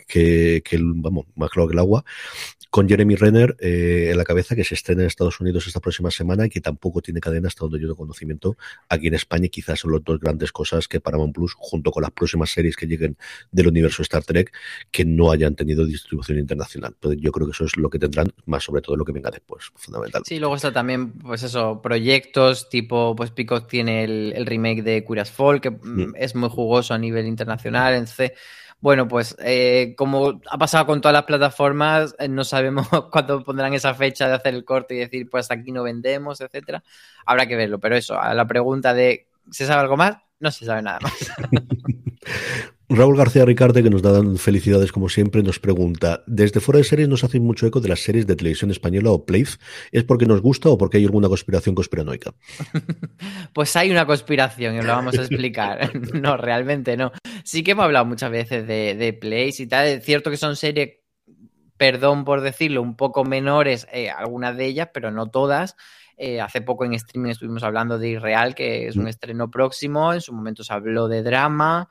que, el vamos, más claro que el agua, con Jeremy Renner eh, en la cabeza, que se estrena en Estados Unidos esta próxima semana y que tampoco tiene cadena hasta donde yo tengo conocimiento aquí en España. Quizás son las dos grandes cosas que Paramount Plus, junto con las próximas series que lleguen del universo Star Trek, que no hayan tenido distribución internacional. Entonces, yo creo que eso es lo que tendrán, más sobre todo lo que venga después, fundamental. Sí, luego está también, pues eso, proyectos tipo, pues Peacock tiene el, el remake de Curious Fall, que mm, Mm. es muy jugoso a nivel internacional. Entonces, bueno, pues eh, como ha pasado con todas las plataformas, eh, no sabemos <laughs> cuándo pondrán esa fecha de hacer el corte y decir, pues hasta aquí no vendemos, etcétera. Habrá que verlo, pero eso, a la pregunta de ¿se sabe algo más? No se sabe nada más. <laughs> Raúl García Ricarte, que nos da felicidades como siempre, nos pregunta, desde fuera de series nos hacen mucho eco de las series de televisión española o Playf, ¿es porque nos gusta o porque hay alguna conspiración conspiranoica? <laughs> Pues hay una conspiración y os la vamos a explicar. <laughs> no, realmente no. Sí que hemos hablado muchas veces de, de plays y tal. Es cierto que son series, perdón por decirlo, un poco menores, eh, algunas de ellas, pero no todas. Eh, hace poco en streaming estuvimos hablando de Irreal, que es un Mm. estreno próximo. En su momento se habló de drama.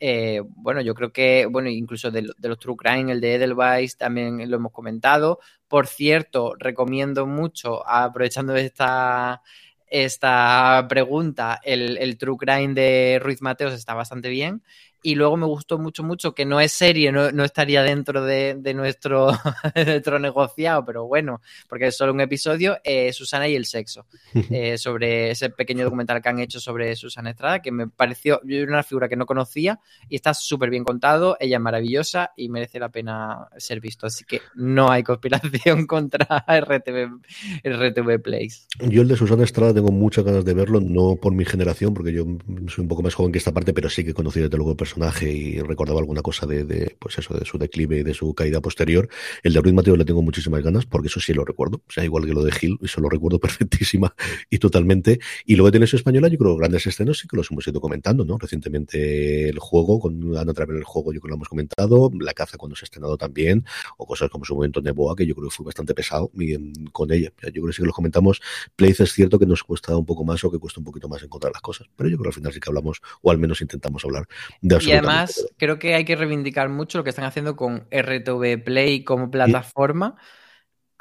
Eh, bueno, yo creo que, bueno, incluso de, los True Crime, el de Edelweiss, también lo hemos comentado. Por cierto, recomiendo mucho, aprovechando esta, esta pregunta, el, el True Crime de Ruiz Mateos está bastante bien. Y luego me gustó mucho, mucho, que no es serie, no, no estaría dentro de, de nuestro, <laughs> de nuestro negociado, pero bueno, porque es solo un episodio, eh, Susana y el sexo, eh, sobre ese pequeño documental que han hecho sobre Susana Estrada, que me pareció, yo era una figura que no conocía y está súper bien contado, ella es maravillosa y merece la pena ser visto, así que no hay conspiración <laughs> contra RTV, RTV Plays. Yo el de Susana Estrada tengo muchas ganas de verlo, no por mi generación, porque yo soy un poco más joven que esta parte, pero sí que he conocido desde luego el personaje y recordaba alguna cosa de, de, pues eso, de su declive y de su caída posterior. El de Ruiz Mateo le tengo muchísimas ganas, porque eso sí lo recuerdo, o sea, igual que lo de Gil, eso lo recuerdo <laughs> perfectísima y totalmente. Y luego de Televisión Española, yo creo grandes estrenos sí que los hemos ido comentando, ¿no? Recientemente el juego, con Ana Travel el juego, yo creo que lo hemos comentado, La caza cuando se ha estrenado también, o cosas como su momento Neboa, que yo creo que fue bastante pesado y con ella. Yo creo que sí que los comentamos. Place es cierto que nos cuesta un poco más o que cuesta un poquito más encontrar las cosas, pero yo creo que al final sí que hablamos, o al menos intentamos hablar de Y además, creo que hay que reivindicar mucho lo que están haciendo con RTV Play como plataforma.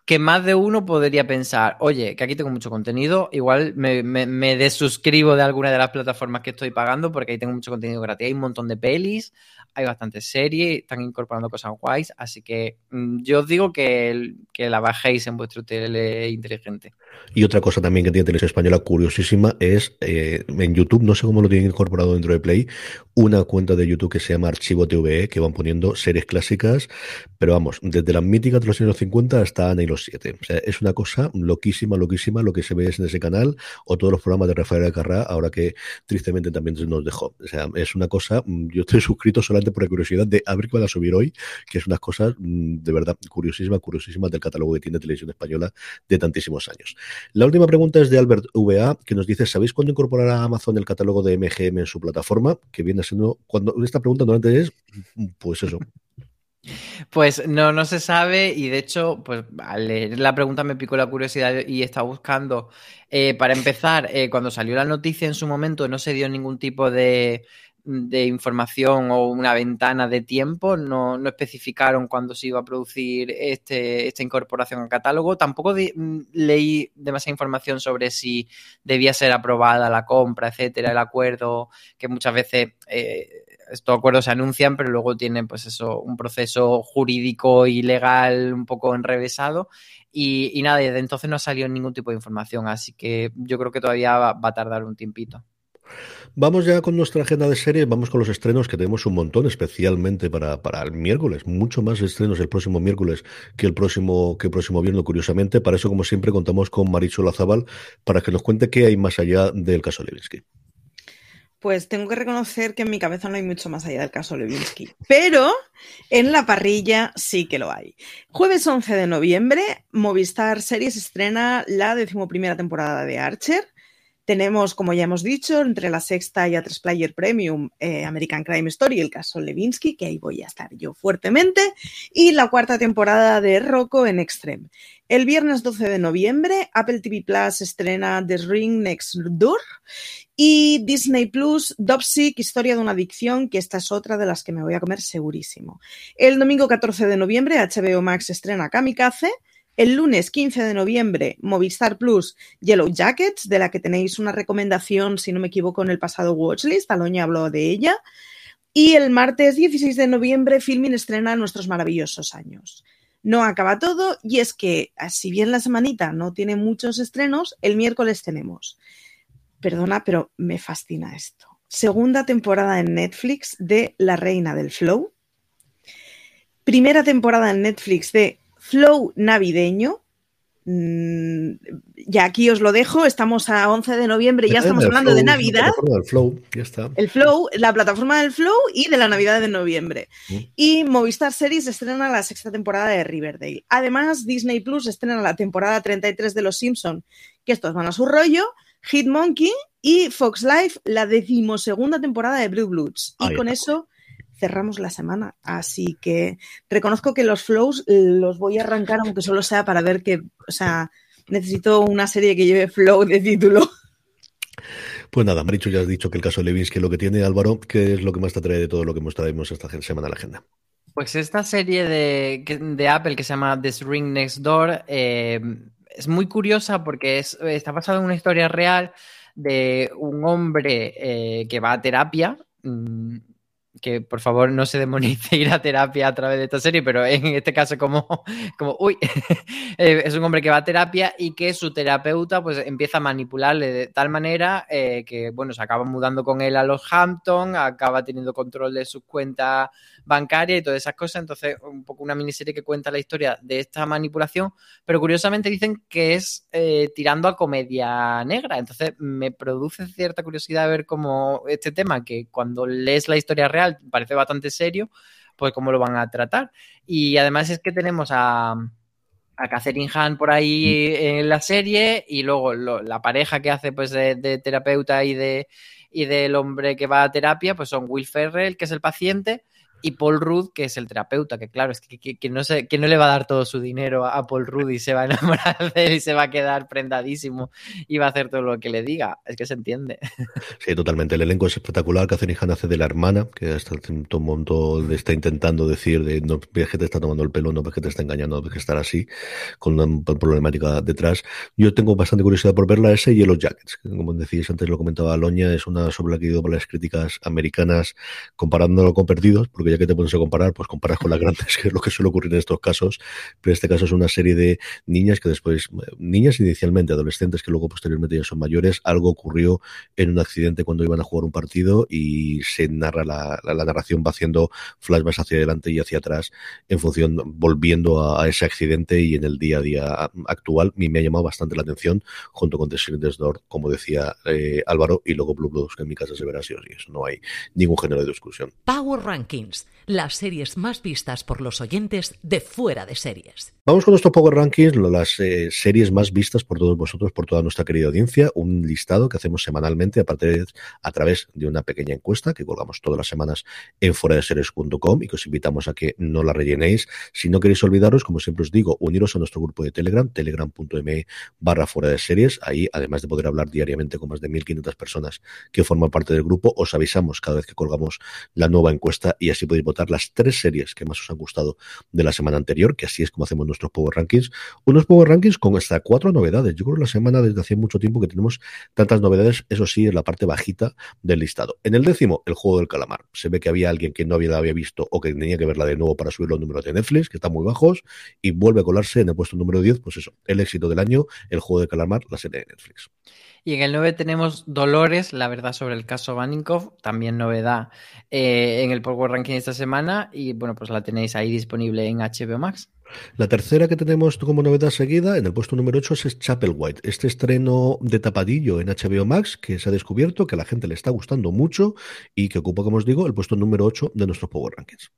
Que más de uno podría pensar, oye, que aquí tengo mucho contenido, igual me, me, me desuscribo de alguna de las plataformas que estoy pagando porque ahí tengo mucho contenido gratis. Hay un montón de pelis, hay bastantes series, están incorporando cosas guays, así que mm, yo os digo que, que la bajéis en vuestro tele inteligente. Y otra cosa también que tiene Televisión Española curiosísima es eh, en YouTube, no sé cómo lo tienen incorporado dentro de Play, una cuenta de YouTube que se llama Archivo TVE, que van poniendo series clásicas, pero vamos, desde las míticas de los años 50 hasta Ana y los siete. O sea, es una cosa loquísima, loquísima lo que se ve en ese canal, o todos los programas de Rafael Alcarrá, ahora que tristemente también nos dejó. O sea, es una cosa, mm, yo estoy <laughs> suscrito solamente por la curiosidad de a ver qué van subir hoy, que es unas cosas mm, de verdad curiosísimas, curiosísimas del catálogo que tiene Televisión Española de tantísimos años. La última pregunta es de Albert VA, que nos dice, ¿sabéis cuándo incorporará Amazon el catálogo de MGM en su plataforma? Que viene siendo, cuando esta pregunta normalmente es, pues eso, Pues no, no se sabe y de hecho, pues al leer la pregunta me picó la curiosidad y estaba buscando. Eh, para empezar, eh, cuando salió la noticia en su momento no se dio ningún tipo de, de información o una ventana de tiempo. No, no especificaron cuándo se iba a producir este, esta incorporación al catálogo. Tampoco mm, leí demasiada información sobre si debía ser aprobada la compra, etcétera, el acuerdo, que muchas veces eh, estos acuerdos se anuncian, pero luego tienen pues eso, un proceso jurídico y legal un poco enrevesado. Y, nada, desde entonces no ha salido ningún tipo de información, así que yo creo que todavía va a tardar un tiempito. Vamos ya con nuestra agenda de series, vamos con los estrenos que tenemos un montón, especialmente para, para el miércoles, mucho más estrenos el próximo miércoles que el próximo, que próximo viernes, curiosamente. Para eso, como siempre, contamos con Marichu Lazabal para que nos cuente qué hay más allá del caso Levinsky. Pues tengo que reconocer que en mi cabeza no hay mucho más allá del caso Levinsky, pero en la parrilla sí que lo hay. Jueves 11 de noviembre, Movistar Series estrena la decimoprimera temporada de Archer. Tenemos, como ya hemos dicho, entre la sexta y a tres Player Premium, eh, American Crime Story, el caso Levinsky, que ahí voy a estar yo fuertemente, y la cuarta temporada de Rocco en Extreme. El viernes 12 de noviembre, Apple TV Plus estrena The Ring Next Door y Disney Plus, Dopsic, Historia de una adicción, que esta es otra de las que me voy a comer segurísimo. El domingo 14 de noviembre, HBO Max estrena Kamikaze. El lunes 15 de noviembre, Movistar Plus Yellow Jackets, de la que tenéis una recomendación, si no me equivoco, en el pasado Watchlist. Aloña habló de ella. Y el martes 16 de noviembre, Filmin estrena Nuestros maravillosos años. No acaba todo, y es que, si bien la semanita no tiene muchos estrenos, el miércoles tenemos. Perdona, pero me fascina esto. Segunda temporada en Netflix de La Reina del Flow. Primera temporada en Netflix de Flow navideño. Mm, ya aquí os lo dejo, estamos a 11 de noviembre, ya estamos El hablando Flow, de la Navidad. Flow, ya está. El Flow, la plataforma del Flow y de la Navidad de noviembre. Mm. Y Movistar Series estrena la sexta temporada de Riverdale. Además, Disney Plus estrena la temporada 33 de Los Simpson, que estos van a su rollo, Hitmonkey y Fox Life la decimosegunda temporada de Blue Bloods. Y con eso cerramos la semana. Así que reconozco que los flows los voy a arrancar, aunque solo sea para ver que, o sea, necesito una serie que lleve flow de título. Pues nada, Marichu, ya has dicho que el caso Levinsky es lo que tiene, Álvaro, ¿qué es lo que más te atrae de todo lo que mostraremos esta semana en la agenda? Pues esta serie de, que- de Apple que se llama This Ring Next Door eh, es muy curiosa porque es, está basada en una historia real de un hombre eh, que va a terapia. mm, que por favor no se demonice <laughs> ir a terapia a través de esta serie, pero en este caso como, como uy, <laughs> eh, es un hombre que va a terapia y que su terapeuta pues empieza a manipularle de tal manera eh, que bueno, se acaba mudando con él a los Hampton, acaba teniendo control de sus cuentas bancarias y todas esas cosas, entonces un poco una miniserie que cuenta la historia de esta manipulación, pero curiosamente dicen que es eh, tirando a comedia negra, entonces me produce cierta curiosidad ver cómo este tema, que cuando lees la historia real parece bastante serio, pues cómo lo van a tratar. Y además es que tenemos a, a Catherine Hahn por ahí en la serie y luego lo- la pareja que hace pues de, de terapeuta y de y del hombre que va a terapia pues son Will Ferrell que es el paciente y Paul Rudd que es el terapeuta que claro es que, que- que no sé que no le va a dar todo su dinero a Paul Rudd y se va a <laughs> enamorar de él y se va a quedar prendadísimo y va a hacer todo lo que le diga es que se entiende Sí, totalmente. El elenco es espectacular. Catherine Hahn hace de la hermana, que hasta un montón está intentando decir de no ves que te está tomando el pelo, no ves que te está engañando, no ves que estar así, con una problemática detrás. Yo tengo bastante curiosidad por verla, ese Yellow Jackets, que como decíais antes, lo comentaba Aloña, es una sobre la que he ido por las críticas americanas comparándolo con Perdidos, porque ya que te pones a comparar, pues comparas con las grandes, <laughs> que es lo que suele ocurrir en estos casos, pero este caso es una serie de niñas que después, niñas inicialmente, adolescentes que luego posteriormente ya son mayores, algo ocurrió en un accidente cuando iban a jugar un partido y se narra la, la, la narración va haciendo flashbacks hacia adelante y hacia atrás en función, volviendo a, a, ese accidente y en el día a día actual. Y me ha llamado bastante la atención junto con The Silent Door, como decía eh, Álvaro, y luego Blue Blues, que en mi casa se verá así o sí. Eso no hay ningún género de discusión. Power Rankings Rankings, las series más vistas por los oyentes de fuera de series. Vamos con nuestro Power Rankings, las eh, series más vistas por todos vosotros, por toda nuestra querida audiencia. Un listado que hacemos semanalmente, aparte de, a través de una pequeña encuesta que colgamos todas las semanas en foradeseries.com y que os invitamos a que no la rellenéis. Si no queréis olvidaros, como siempre os digo, uniros a nuestro grupo de Telegram, telegram.me barra fuera de series. Ahí, además de poder hablar diariamente con más de 1.500 personas que forman parte del grupo, os avisamos cada vez que colgamos la nueva encuesta y así podéis votar las tres series que más os han gustado de la semana anterior, que así es como hacemos nuestros Power Rankings. Unos Power Rankings con hasta cuatro novedades. Yo creo que la semana desde hace mucho tiempo que tenemos tantas novedades, eso sí, en la parte bajita del listado. En el décimo, el juego del calamar. Se ve que había alguien que no había, la había visto o que tenía que verla de nuevo para subir los números de Netflix, que están muy bajos, y vuelve a colarse en el puesto número 10, pues eso, el éxito del año, el juego del calamar, la serie de Netflix. Y en el 9 tenemos Dolores, la verdad sobre el caso Vanikov, también novedad eh, en el Power Ranking esta semana y bueno, pues la tenéis ahí disponible en HBO Max. La tercera que tenemos como novedad seguida, en el puesto número 8, es Chapel White. Este estreno de tapadillo en HBO Max que se ha descubierto, que a la gente le está gustando mucho y que ocupa, como os digo, el puesto número 8 de nuestros Power Rankings.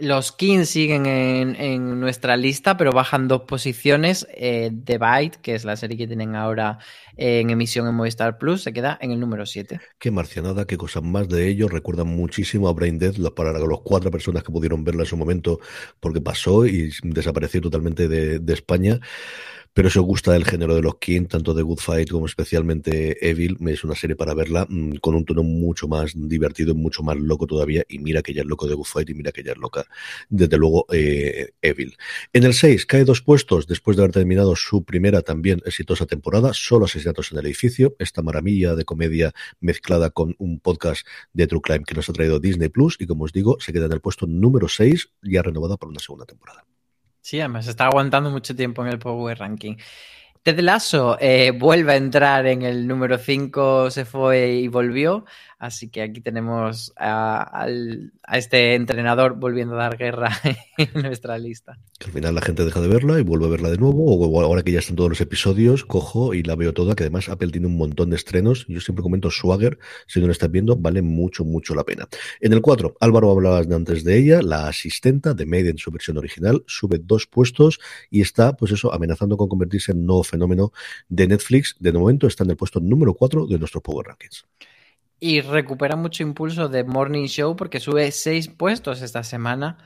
Los Kings siguen en, en, nuestra lista, pero bajan dos posiciones. Eh, The Bite, que es la serie que tienen ahora en emisión en Movistar Plus, se queda en el número 7. Qué marcianada, qué cosas más de ello. Recuerdan muchísimo a Brain Dead para los cuatro personas que pudieron verla en su momento, porque pasó y desapareció totalmente de España. Pero si os gusta el género de los King, tanto de Good Fight como especialmente Evil, es una serie para verla mmm, con un tono mucho más divertido mucho más loco todavía. Y mira que ya es loco de Good Fight y mira que ya es loca, desde luego, eh, Evil. En el 6 cae dos puestos después de haber terminado su primera también exitosa temporada, solo asesinatos en el edificio, esta maravilla de comedia mezclada con un podcast de True Crime que nos ha traído Disney Plus y como os digo, se queda en el puesto número 6, ya renovada por una segunda temporada. Sí, además está aguantando mucho tiempo en el Power Ranking. Ted Lasso eh, vuelve a entrar en el número 5, se fue y volvió. Así que aquí tenemos a, a, este entrenador volviendo a dar guerra <laughs> en nuestra lista. Al final la gente deja de verla y vuelve a verla de nuevo, o ahora que ya están todos los episodios, cojo y la veo toda, que además Apple tiene un montón de estrenos. Yo siempre comento Swagger, si no lo estás viendo, vale mucho, mucho la pena. En el 4, Álvaro hablabas antes de ella, la asistenta de Made en su versión original, sube dos puestos y está, pues eso, amenazando con convertirse en nuevo fenómeno de Netflix. De momento está en el puesto número 4 de nuestros Power Rankings. Y recupera mucho impulso de Morning Show porque sube seis puestos esta semana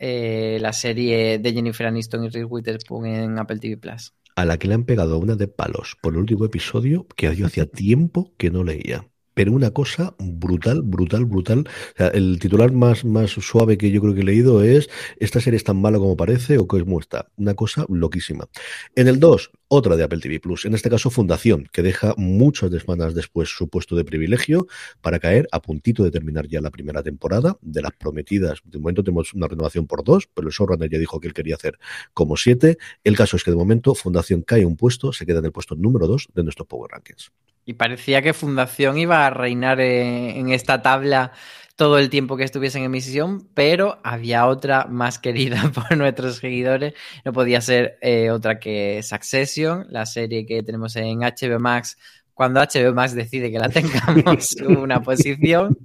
eh, la serie de Jennifer Aniston y Reese Witherspoon en Apple TV Plus. A la que le han pegado una de palos por el último episodio que yo hacía tiempo que no leía pero una cosa brutal, brutal, brutal. El titular más, más suave que yo creo que he leído es esta serie es tan mala como parece o que es muestra. Una cosa loquísima. En el 2, otra de Apple TV Plus, en este caso Fundación, que deja muchas semanas después su puesto de privilegio para caer a puntito de terminar ya la primera temporada de las prometidas. De momento tenemos una renovación por dos, pero el showrunner ya dijo que él quería hacer como siete. El caso es que de momento Fundación cae un puesto, se queda en el puesto número dos de nuestros Power Rankings. Y parecía que Fundación iba a reinar en esta tabla todo el tiempo que estuviese en emisión, pero había otra más querida <laughs> por nuestros seguidores. No podía ser eh, otra que Succession, la serie que tenemos en HBO Max cuando HBO Max decide que la tengamos <laughs> una posición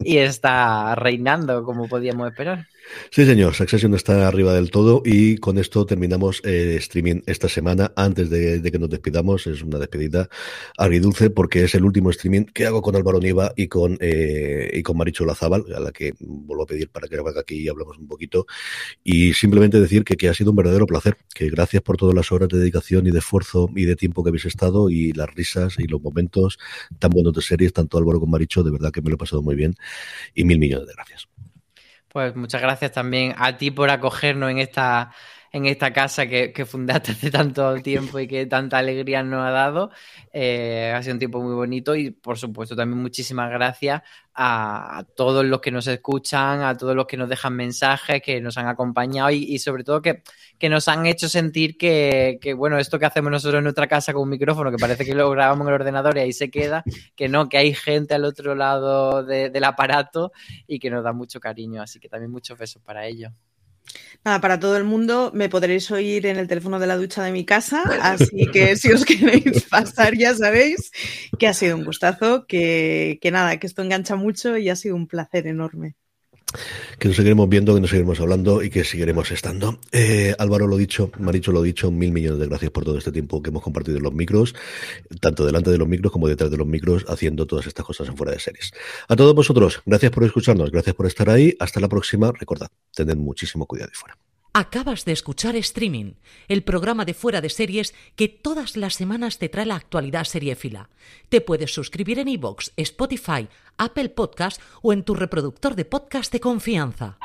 y está reinando como podíamos esperar. Sí, señor, Succession está arriba del todo y con esto terminamos eh, streaming esta semana. Antes de, que nos despidamos, es una despedida agridulce porque es el último streaming que hago con Álvaro Niva y con, eh, y con Maricho Lazábal, a la que vuelvo a pedir para que venga aquí y hablemos un poquito. Y simplemente decir que, que ha sido un verdadero placer, que gracias por todas las horas de dedicación y de esfuerzo y de tiempo que habéis estado y las risas y los momentos tan buenos de series, tanto Álvaro como Maricho, de verdad que me lo he pasado muy bien y mil millones de gracias. Pues muchas gracias también a ti por acogernos en esta, en esta casa que, fundaste hace tanto tiempo y que tanta alegría nos ha dado. Eh, ha sido un tiempo muy bonito y por supuesto también muchísimas gracias a, todos los que nos escuchan, a todos los que nos dejan mensajes, que nos han acompañado y, sobre todo que, nos han hecho sentir que, que, bueno, esto que hacemos nosotros en nuestra casa con un micrófono, que parece que lo grabamos en el ordenador y ahí se queda, que no, que hay gente al otro lado de, del aparato y que nos da mucho cariño. Así que también muchos besos para ellos. Nada, para todo el mundo me podréis oír en el teléfono de la ducha de mi casa, <laughs> así que si os queréis pasar ya sabéis que ha sido un gustazo, que, que nada, que esto engancha mucho y ha sido un placer enorme. Que nos seguiremos viendo, que nos seguiremos hablando y que seguiremos estando. Eh, Álvaro lo dicho, Maricho lo dicho, mil millones de gracias por todo este tiempo que hemos compartido en los micros, tanto delante de los micros como detrás de los micros, haciendo todas estas cosas en fuera de series. A todos vosotros, gracias por escucharnos, gracias por estar ahí. Hasta la próxima. Recordad, tened muchísimo cuidado y fuera. Acabas de escuchar Streaming, el programa de fuera de series que todas las semanas te trae la actualidad seriéfila. Te puedes suscribir en iVoox, Spotify, Apple Podcast o en tu reproductor de podcast de confianza.